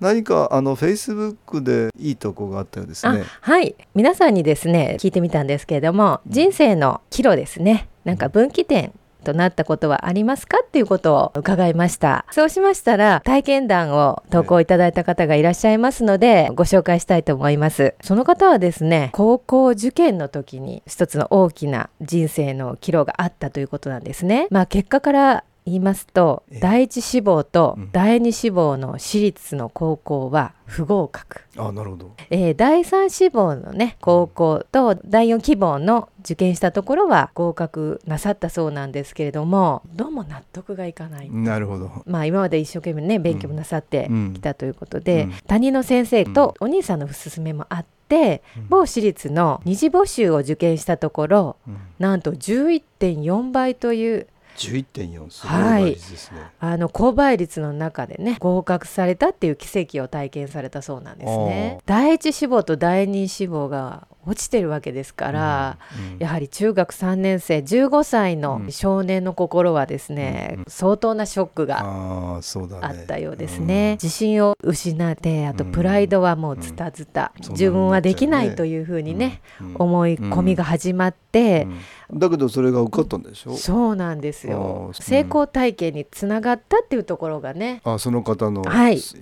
何かあのフェイスブックでいいとこがあったようですね。はい。皆さんにですね聞いてみたんですけれども人生の岐路ですね。なんか分岐点となったことはありますかっていうことを伺いました。そうしましたら体験談を投稿いただいた方がいらっしゃいますのでご紹介したいと思います。その方はですね高校受験の時に一つの大きな人生の岐路があったということなんですね。まあ結果から言いますと、第一志望と第二志望の私立の高校は不合格。あなるほど、えー、第三志望のね高校と第四希望の受験したところは合格なさったそうなんですけれどもどうも納得がいかない。なるほど。まあ今まで一生懸命ね勉強もなさってきたということで、うん。うん、谷の先生とお兄さんの勧めもあって、某私立の二次募集を受験したところ、うん、なんと11.4倍という11.4すごい倍率ですね、はい、あの高倍率の中でね合格されたっていう奇跡を体験されたそうなんですね。第一志望と第二志望が落ちてるわけですから、うん。うん、やはり中学3年生15歳の少年の心はですね、うんうん、相当なショックがあったようですね、ねうん、自信を失ってあとプライドはもうズタズタ、うん、自分はできないというふうにね、思い込みが始まって、だけどそれが受かったんでしょ？そうなんですよ。成功体験につながったっていうところがねあその方の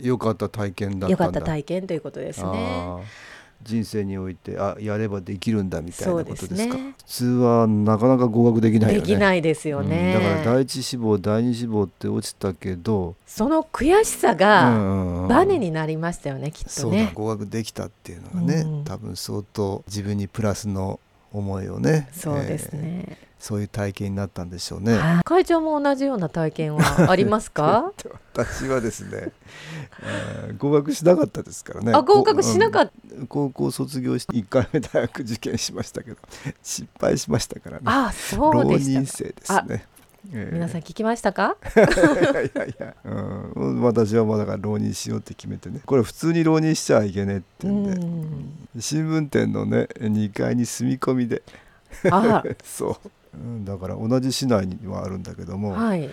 良かった体験だったんだ、良かった体験ということですね人生においてあやればできるんだみたいなことですか、ね、普通はなかなか合格できないよね。できないですよね、うん、だから第一志望第二志望って落ちたけどその悔しさがバネになりましたよね、きっとね。そうだ合格できたっていうのがね、うん、多分相当自分にプラスの思いをねそうですね、えーそういう体験になったんでしょうね。会長も同じような体験はありますか？私はですね、えー、合格しなかったですからね。あ合格しなかった？高校卒業して一回目大学受験しましたけど失敗しましたからね。あそうでした浪人生ですね。えー、皆さん聞きましたか？いやいやいや、うん、私はまだから浪人しようって決めてね。これ普通に浪人しちゃいけねえってんで、ん。新聞店のね2階に住み込みで。そうだから同じ市内にはあるんだけども、はい、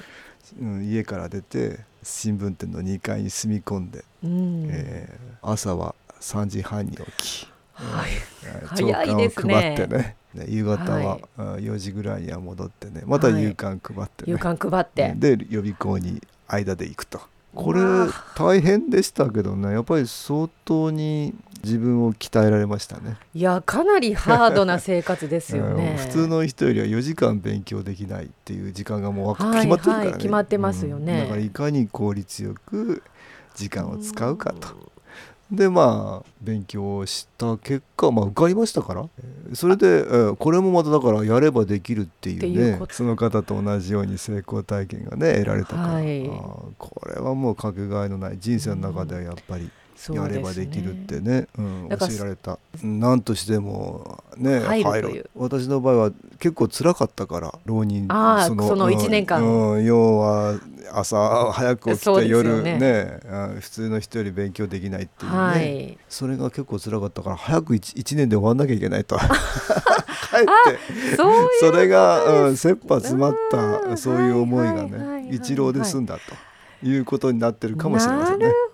うん、家から出て新聞店の2階に住み込んで、うん、えー、朝は3時半に起き、はい。えー、朝刊を配ってねね夕方は4時ぐらいには戻ってねまた夕刊配って、ね、夕刊配って。で予備校に間で行くと。これ大変でしたけどねやっぱり相当に自分を鍛えられましたね。いやかなりハードな生活ですよね。普通の人よりは4時間勉強できないっていう時間がもう決まってるからね、はい、決まってますよね、うん、だからいかに効率よく時間を使うかと。でまあ勉強した結果、まあ、受かりましたから。それで、えー、これもまただからやればできるっていうねその方と同じように成功体験がね得られたから、はい、これはもうかけがえのない人生の中ではやっぱり。やればできるってね、うん、教えられた。何としてもね入る私の場合は結構辛かったから浪人そのその1年間、うん、要は朝早く起きて夜ねね普通の人より勉強できないっていうね、はい、それが結構辛かったから早く 1, 1年で終わんなきゃいけないと。帰って。それが、うん、切羽詰まったそういう思いがね一浪で済んだということになってるかもしれませんね。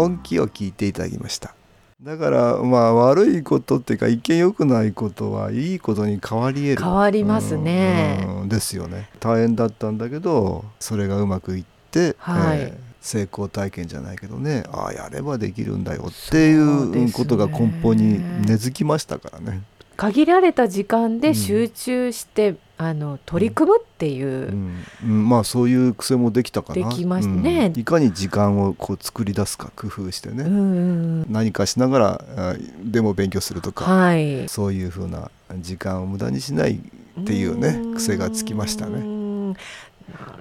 音気を聞いていただきました。だからまあ悪いことっていうか一見良くないことはいいことに変わり得る。変わりますね、うんうんですよね。大変だったんだけどそれがうまくいって、はい。えー成功体験じゃないけどねああやればできるんだよっていうことが根本に根付きましたからね。限られた時間で集中して、あの取り組むっていう、うん。うん。まあそういう癖もできたかな。できましたね。うん。いかに時間をこう作り出すか工夫してね、うん。うん何かしながらあでも勉強するとか、はい。そういうふうな時間を無駄にしないっていうね癖がつきましたね。ね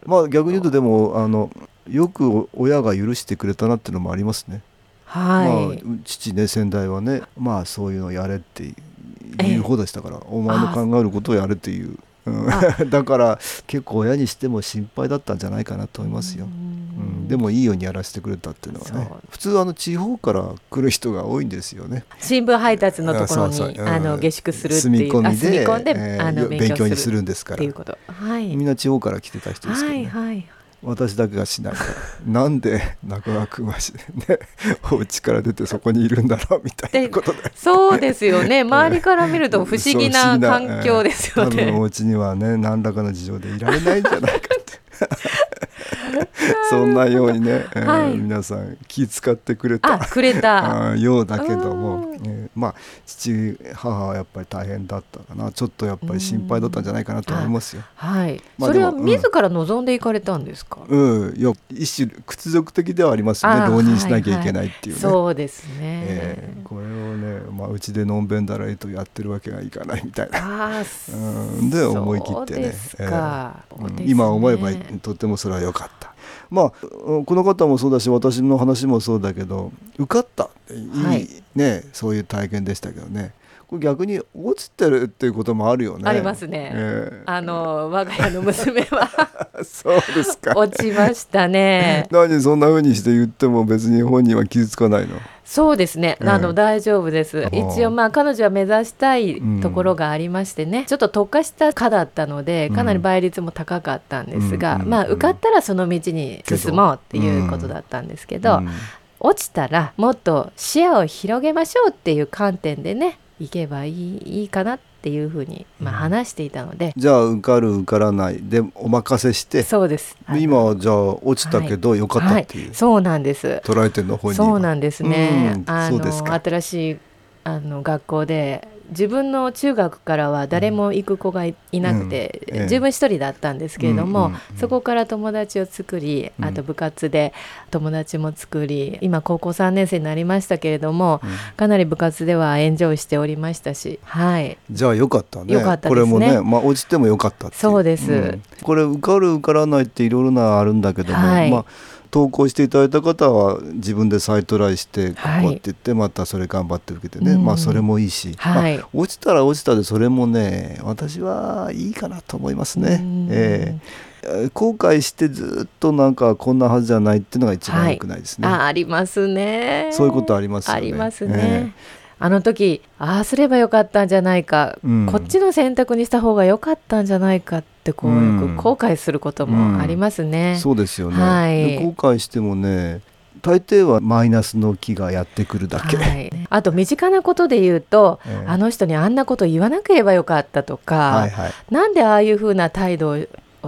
まあ逆に言うとでもあのよく親が許してくれたなっていうのもありますね。はい、まあ、う父ね先代はねまあそういうのやれって言う方でしたから、お前の考えることをやれっていう、うん。だから結構親にしても心配だったんじゃないかなと思いますよ。うん、でもいいようにやらせてくれたっていうのはね。普通あの地方から来る人が多いんですよね。新聞配達のところにあの下宿するって住みいうあ込みで住み込んで、勉勉強にするんですから。はい。みんな地方から来てた人ですけどね、はいはい私だけがしないからなんで中川君はし、ね、お家から出てそこにいるんだろうみたいなことで。そうですよね。周りから見ると不思議な環境ですよ多分おね。家にはね何らかの事情でいられないんじゃないかってそんなようにね、えーはい皆さん気遣ってくれたあくれた。ようだけどもうん、えーまあ父母はやっぱり大変だったかな。ちょっとやっぱり心配だったんじゃないかなと思いますよ。はい、まあそれは自ら望んでいかれたんですか、うん、いや一種屈辱的ではありますよね。浪人しなきゃいけないっていうね。そうですね、えーこれをね、まあ、うちでのんべんだらえとやってるわけがいかないみたいな。うんで思い切ってね。そうですか、うんね。今思えばとってもそれは良かった。まあうんこの方もそうだし私の話もそうだけど受かったいい、はいねそういう体験でしたけどねこれ逆に落ちてるっていうこともあるよね。ありますねえあの我が家の娘はー そうですか。落ちましたね 何そんな風にして言っても別に本人は傷つかないの。そうですね、ええあの大丈夫です。あ一応まあ彼女は目指したいところがありましてね、ちょっと特化した科だったのでかなり倍率も高かったんですが、うんまあ受かったらその道に進もうっていうことだったんですけど、うん。落ちたらもっと視野を広げましょうっていう観点でねいけばいいいいかなっていうふうに、まあ、話していたので、じゃあ受かる受からないでお任せして。そうです。今はじゃあ落ちたけどよかったっていう、はい、そうなんです。捉えてるの本人は。そうなんですね、うん。あそうですか。の新しいあの学校で自分の中学からは誰も行く子がいいなくて、うん。分一人だったんですけれども、そこから友達を作りうん。あと部活で友達も作り今高校3年生になりましたけれども、うん。かなり部活ではエンジョイしておりましたしはい。じゃあよかったね。よかったですね。これもね、まあ、落ちてもよかったそうです。ん。これ受かる受からないっていろいろなあるんだけども、はい。まあ投稿していただいた方は自分で再トライしてこはいこって言ってまたそれ頑張って受けてね、うん。まあそれもいいし、はい。まあ落ちたら落ちたでそれもね私はいいかなと思いますね。うん。ええ。後悔してずっとなんかこんなはずじゃないっていうのが一番良くないですね。あありますね。そういうことありますよね。ありますね、えあの時ああすればよかったんじゃないか、うん。こっちの選択にした方が良かったんじゃないかってこう、うんよく後悔することもありますね、そうですよね、はい。で後悔してもね大抵はマイナスの気がやってくるだけ、はい、あと身近なことで言うと、ええ。あの人にあんなこと言わなければよかったとか、はいはい。なんでああいうふうな態度を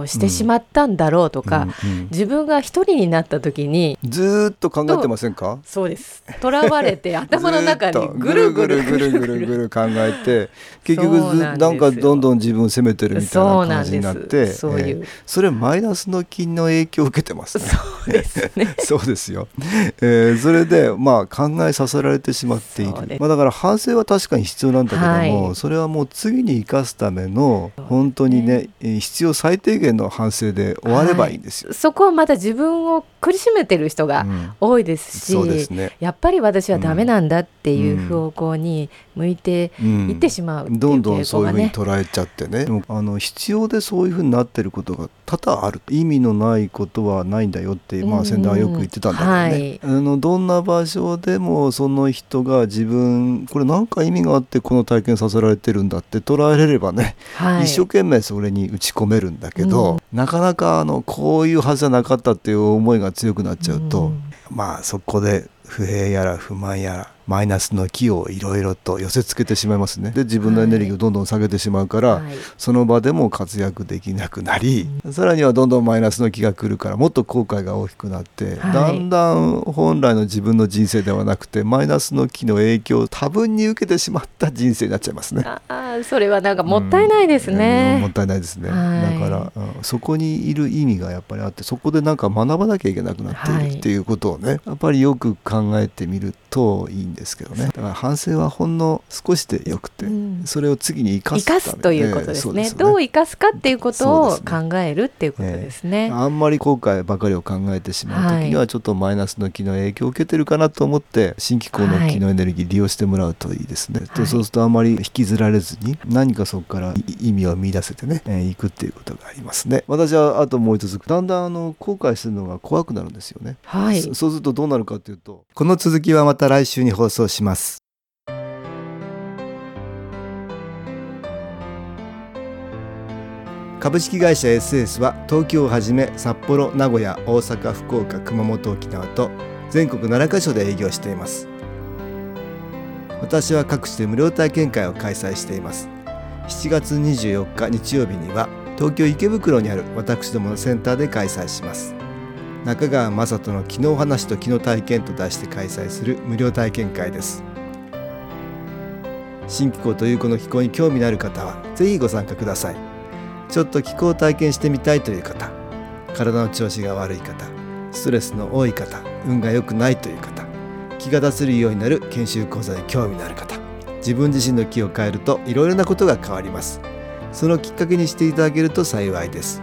してしまったんだろうとか、うんうん。自分が一人になった時にずーっと考えてませんか？そうです。とらわれて 頭の中にぐるぐるぐるぐる。ぐる考えて結局ずなんかどんどん自分を責めてるみたいなな感じになってそういうえーそれマイナスの気の影響を受けてますね。そうですねそうですよ、えーそれでまあ考えさせられてしまっているまあ、だから反省は確かに必要なんだけども、はいそれはもう次に生かすための本当にねえー必要最低限の反省で終わればいいんですよ。そこはまた自分を苦しめてる人がうん。多いですし、そうですね、やっぱり私はダメなんだっていう方向に向いてうん。いってしまうっていうどんどんそういうふうに。捉えちゃってね。あの必要でそういうふうになってることが多々ある。意味のないことはないんだよって、まあ、うん先代はよく言ってたんだけどね、はい。あのどんな場所でもその人が自分これ何か意味があってこの体験させられてるんだって捉えれればね、はい、一生懸命それに打ち込めるんだけど、うん。なかなかあのこういうはずじゃなかったっていう思いが強くなっちゃうと、うん。まあそこで不平やら不満やらマイナスの気をいろいろと寄せつけてしまいますね。で自分のエネルギーをどんどん下げてしまうから、はい、その場でも活躍できなくなり、うん、さらにはどんどんマイナスの気が来るからもっと後悔が大きくなって、はい、だんだん本来の自分の人生ではなくてマイナスの気の影響を多分に受けてしまった人生になっちゃいますね。あそれはなんかもったいないですね。うん、もったいないですね、はい、だから、うん、そこにいる意味がやっぱりあってそこでなんか学ばなきゃいけなくなっているっていうことをね、やっぱりよく考えてみるといいんですけどね。だから反省はほんの少しでよくて、うん、それを次に生かす生かすということですね、ね、どう生かすかっていうことを考えるっていうことですね、ね、あんまり後悔ばかりを考えてしまう時にはちょっとマイナスの気の影響を受けてるかなと思って新機構の気のエネルギー利用してもらうといいですね、はい、そうするとあんまり引きずられずに何かそこから意味を見出せてね、えー、いくっていうことがありますね。私はあともう一つだんだんあの後悔するのが怖くなるんですよね、はい、そうするとどうなるかというとこの続きはまた来週に放送します。株式会社 SS は東京をはじめ札幌名古屋大阪福岡熊本沖縄と全国7カ所で営業しています。私は各地で無料体験会を開催しています。7月24日日曜日には東京池袋にある私どものセンターで開催します。中川雅人の「昨日話と昨日体験」と題して開催する無料体験会です。新気候というこの気候に興味のある方はぜひご参加ください。ちょっと気候を体験してみたいという方体の調子が悪い方ストレスの多い方運が良くないという方気が出せるようになる研修講座に興味のある方自分自身の気を変えるといろいろなことが変わります。そのきっかけにしていただけると幸いです。